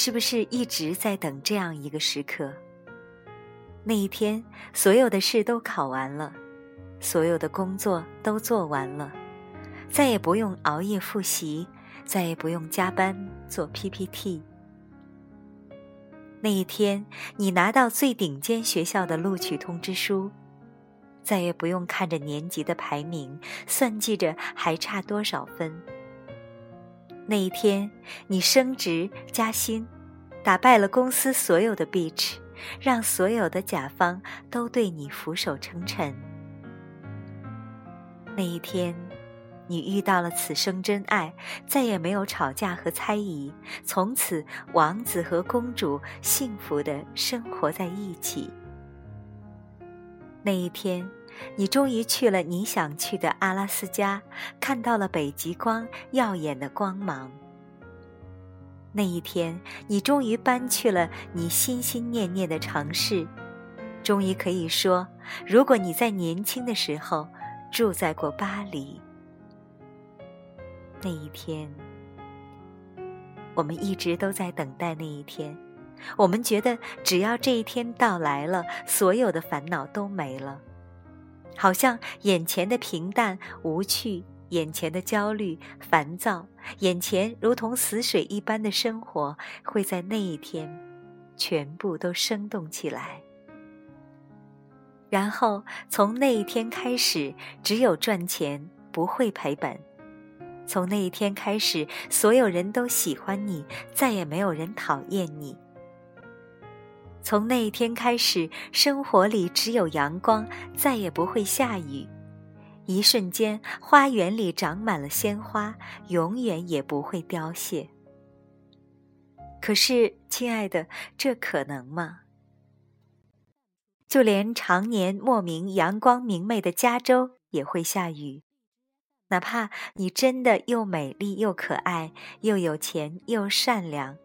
是不是一直在等这样一个时刻？那一天，所有的事都考完了，所有的工作都做完了，再也不用熬夜复习，再也不用加班做 PPT。那一天，你拿到最顶尖学校的录取通知书，再也不用看着年级的排名，算计着还差多少分。那一天，你升职加薪，打败了公司所有的 bitch，让所有的甲方都对你俯首称臣。那一天。你遇到了此生真爱，再也没有吵架和猜疑，从此王子和公主幸福的生活在一起。那一天，你终于去了你想去的阿拉斯加，看到了北极光耀眼的光芒。那一天，你终于搬去了你心心念念的城市，终于可以说，如果你在年轻的时候住在过巴黎。那一天，我们一直都在等待那一天。我们觉得，只要这一天到来了，所有的烦恼都没了，好像眼前的平淡无趣，眼前的焦虑烦躁，眼前如同死水一般的生活，会在那一天全部都生动起来。然后，从那一天开始，只有赚钱，不会赔本。从那一天开始，所有人都喜欢你，再也没有人讨厌你。从那一天开始，生活里只有阳光，再也不会下雨。一瞬间，花园里长满了鲜花，永远也不会凋谢。可是，亲爱的，这可能吗？就连常年莫名阳光明媚的加州也会下雨。哪怕你真的又美丽又可爱，又有钱又善良，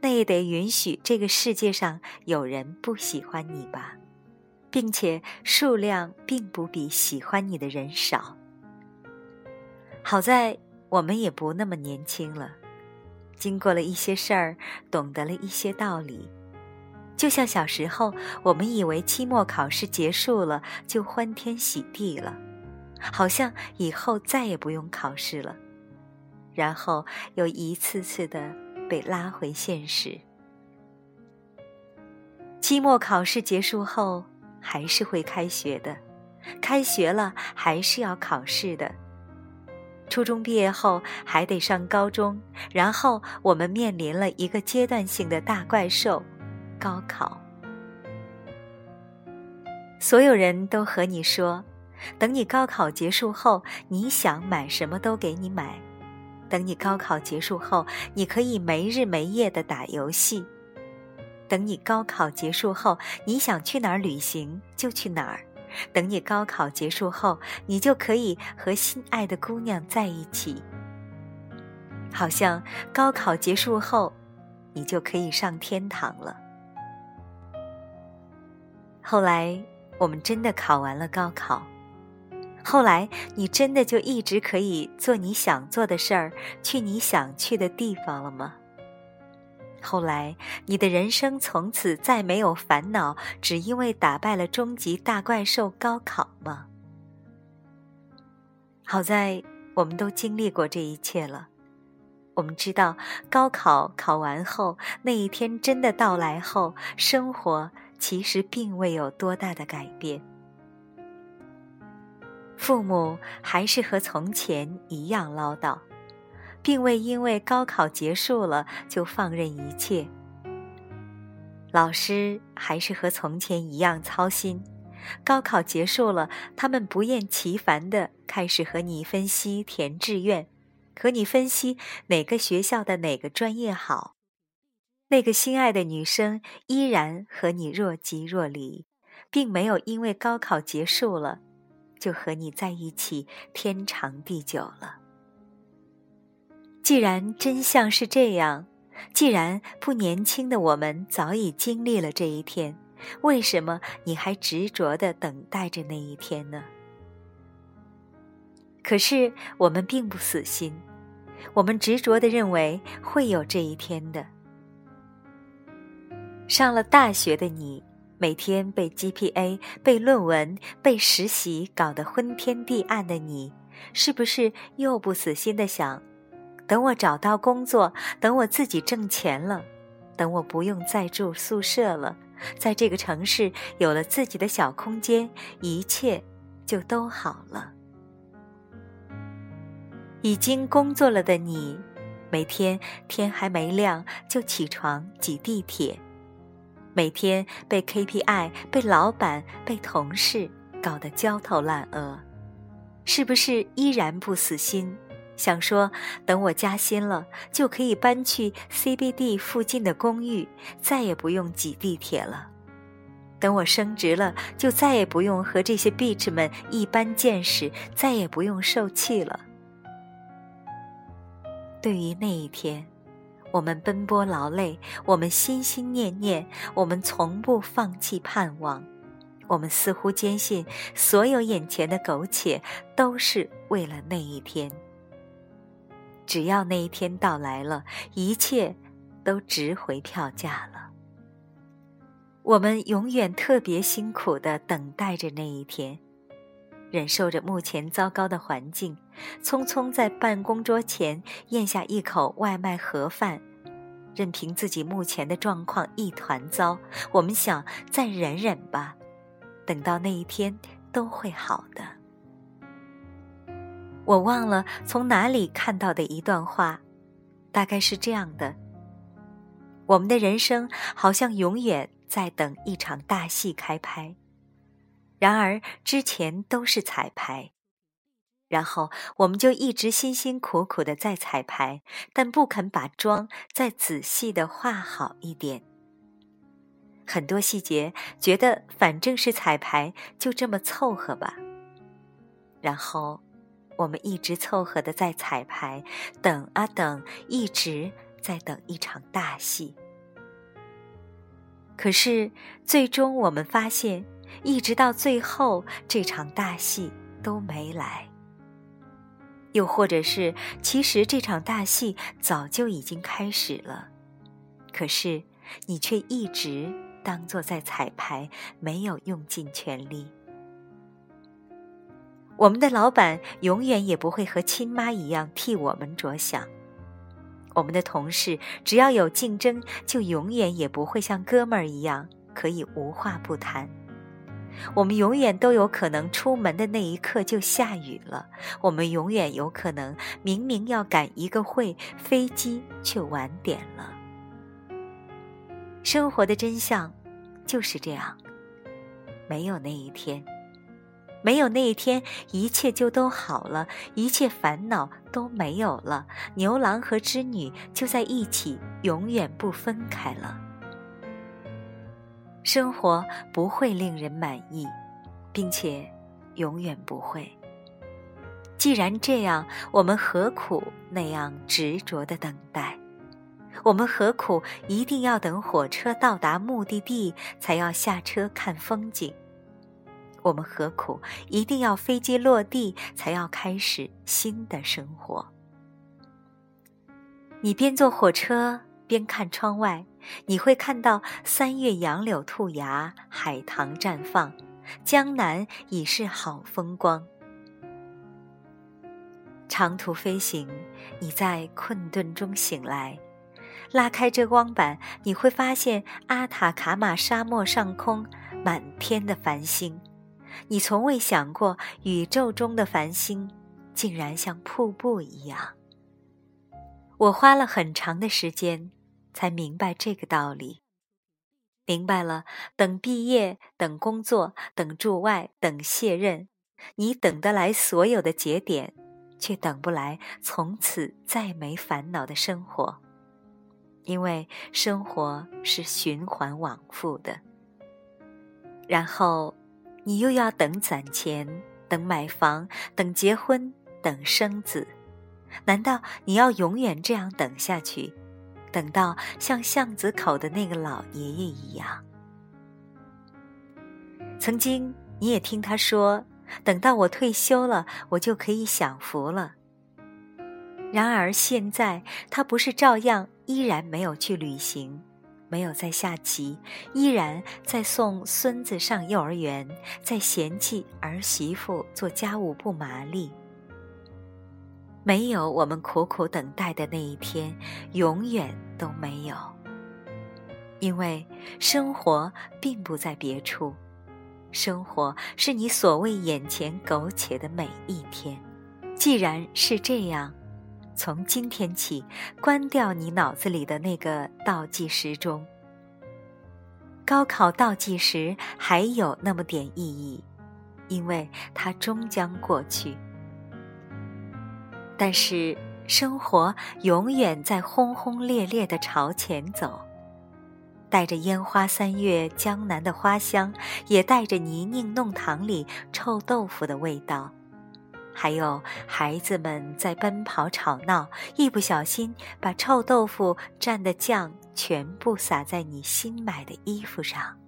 那也得允许这个世界上有人不喜欢你吧，并且数量并不比喜欢你的人少。好在我们也不那么年轻了，经过了一些事儿，懂得了一些道理，就像小时候，我们以为期末考试结束了就欢天喜地了。好像以后再也不用考试了，然后又一次次的被拉回现实。期末考试结束后，还是会开学的；开学了，还是要考试的。初中毕业后，还得上高中，然后我们面临了一个阶段性的大怪兽——高考。所有人都和你说。等你高考结束后，你想买什么都给你买；等你高考结束后，你可以没日没夜的打游戏；等你高考结束后，你想去哪儿旅行就去哪儿；等你高考结束后，你就可以和心爱的姑娘在一起。好像高考结束后，你就可以上天堂了。后来，我们真的考完了高考。后来，你真的就一直可以做你想做的事儿，去你想去的地方了吗？后来，你的人生从此再没有烦恼，只因为打败了终极大怪兽高考吗？好在我们都经历过这一切了，我们知道高考考完后，那一天真的到来后，生活其实并未有多大的改变。父母还是和从前一样唠叨，并未因为高考结束了就放任一切。老师还是和从前一样操心，高考结束了，他们不厌其烦地开始和你分析填志愿，和你分析哪个学校的哪个专业好。那个心爱的女生依然和你若即若离，并没有因为高考结束了。就和你在一起天长地久了。既然真相是这样，既然不年轻的我们早已经历了这一天，为什么你还执着的等待着那一天呢？可是我们并不死心，我们执着的认为会有这一天的。上了大学的你，每天被 GPA、被论文、被实习搞得昏天地暗的你，是不是又不死心的想，等我找到工作，等我自己挣钱了，等我不用再住宿舍了，在这个城市有了自己的小空间，一切就都好了。已经工作了的你，每天天还没亮就起床挤地铁。每天被 KPI、被老板、被同事搞得焦头烂额，是不是依然不死心？想说等我加薪了，就可以搬去 CBD 附近的公寓，再也不用挤地铁了；等我升职了，就再也不用和这些 bitch 们一般见识，再也不用受气了。对于那一天。我们奔波劳累，我们心心念念，我们从不放弃盼望，我们似乎坚信所有眼前的苟且都是为了那一天。只要那一天到来了，一切都值回票价了。我们永远特别辛苦的等待着那一天，忍受着目前糟糕的环境。匆匆在办公桌前咽下一口外卖盒饭，任凭自己目前的状况一团糟。我们想再忍忍吧，等到那一天都会好的。我忘了从哪里看到的一段话，大概是这样的：我们的人生好像永远在等一场大戏开拍，然而之前都是彩排。然后我们就一直辛辛苦苦的在彩排，但不肯把妆再仔细的画好一点。很多细节觉得反正是彩排，就这么凑合吧。然后我们一直凑合的在彩排，等啊等，一直在等一场大戏。可是最终我们发现，一直到最后，这场大戏都没来。又或者是，其实这场大戏早就已经开始了，可是你却一直当作在彩排，没有用尽全力。我们的老板永远也不会和亲妈一样替我们着想，我们的同事只要有竞争，就永远也不会像哥们儿一样可以无话不谈。我们永远都有可能出门的那一刻就下雨了。我们永远有可能明明要赶一个会，飞机却晚点了。生活的真相就是这样，没有那一天，没有那一天，一切就都好了，一切烦恼都没有了，牛郎和织女就在一起，永远不分开了。生活不会令人满意，并且永远不会。既然这样，我们何苦那样执着的等待？我们何苦一定要等火车到达目的地才要下车看风景？我们何苦一定要飞机落地才要开始新的生活？你边坐火车。边看窗外，你会看到三月杨柳吐芽，海棠绽放，江南已是好风光。长途飞行，你在困顿中醒来，拉开遮光板，你会发现阿塔卡马沙漠上空满天的繁星。你从未想过，宇宙中的繁星竟然像瀑布一样。我花了很长的时间。才明白这个道理，明白了。等毕业，等工作，等驻外，等卸任，你等得来所有的节点，却等不来从此再没烦恼的生活，因为生活是循环往复的。然后，你又要等攒钱，等买房，等结婚，等生子。难道你要永远这样等下去？等到像巷子口的那个老爷爷一样，曾经你也听他说，等到我退休了，我就可以享福了。然而现在，他不是照样依然没有去旅行，没有在下棋，依然在送孙子上幼儿园，在嫌弃儿媳妇做家务不麻利。没有我们苦苦等待的那一天，永远都没有。因为生活并不在别处，生活是你所谓眼前苟且的每一天。既然是这样。从今天起，关掉你脑子里的那个倒计时钟。高考倒计时还有那么点意义，因为它终将过去。但是生活永远在轰轰烈烈的朝前走，带着烟花三月江南的花香，也带着泥泞弄堂里臭豆腐的味道。还有孩子们在奔跑吵闹，一不小心把臭豆腐蘸的酱全部洒在你新买的衣服上。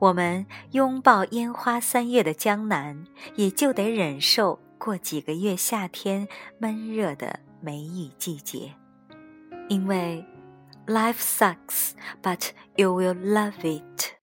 我们拥抱烟花三月的江南，也就得忍受过几个月夏天闷热的梅雨季节。因为，life sucks，but you will love it。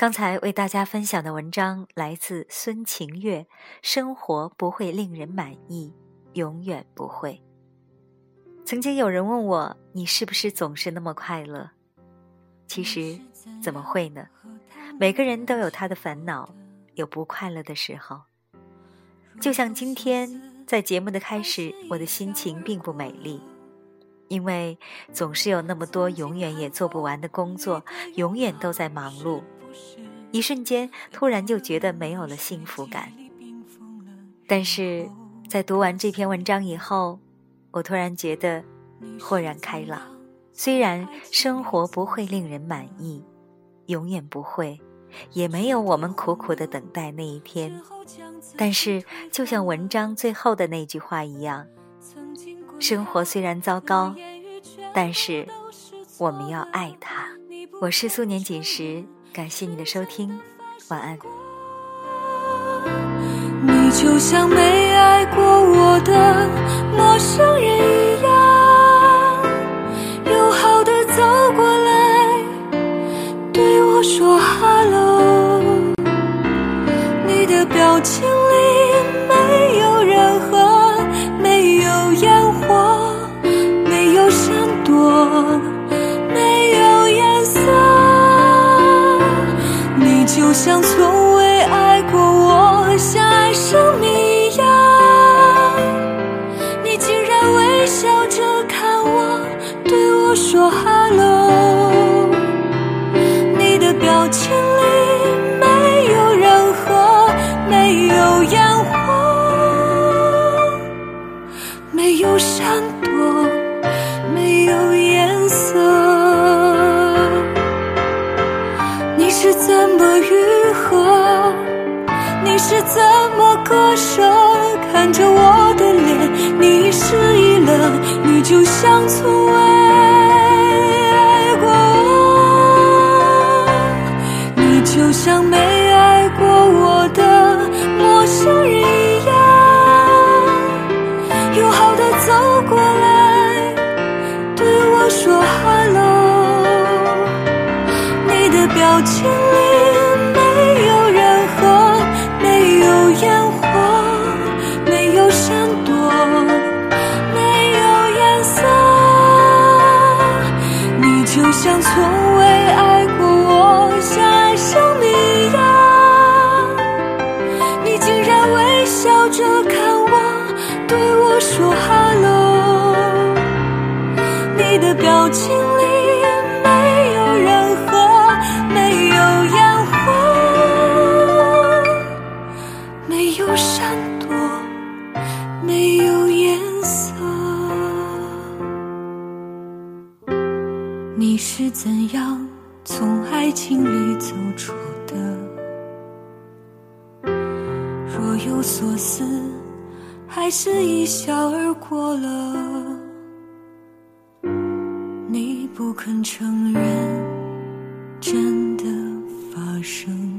刚才为大家分享的文章来自孙晴月。生活不会令人满意，永远不会。曾经有人问我，你是不是总是那么快乐？其实怎么会呢？每个人都有他的烦恼，有不快乐的时候。就像今天在节目的开始，我的心情并不美丽，因为总是有那么多永远也做不完的工作，永远都在忙碌。一瞬间，突然就觉得没有了幸福感。但是在读完这篇文章以后，我突然觉得豁然开朗。虽然生活不会令人满意，永远不会，也没有我们苦苦的等待那一天。但是，就像文章最后的那句话一样，生活虽然糟糕，但是我们要爱它。我是素年锦时。感谢你的收听，晚安。你就像没爱过我的陌生人一样，就像没爱过我的陌生人一样，友好的走过来，对我说 hello，你的表情当从爱情里走出的？若有所思，还是一笑而过了？你不肯承认，真的发生。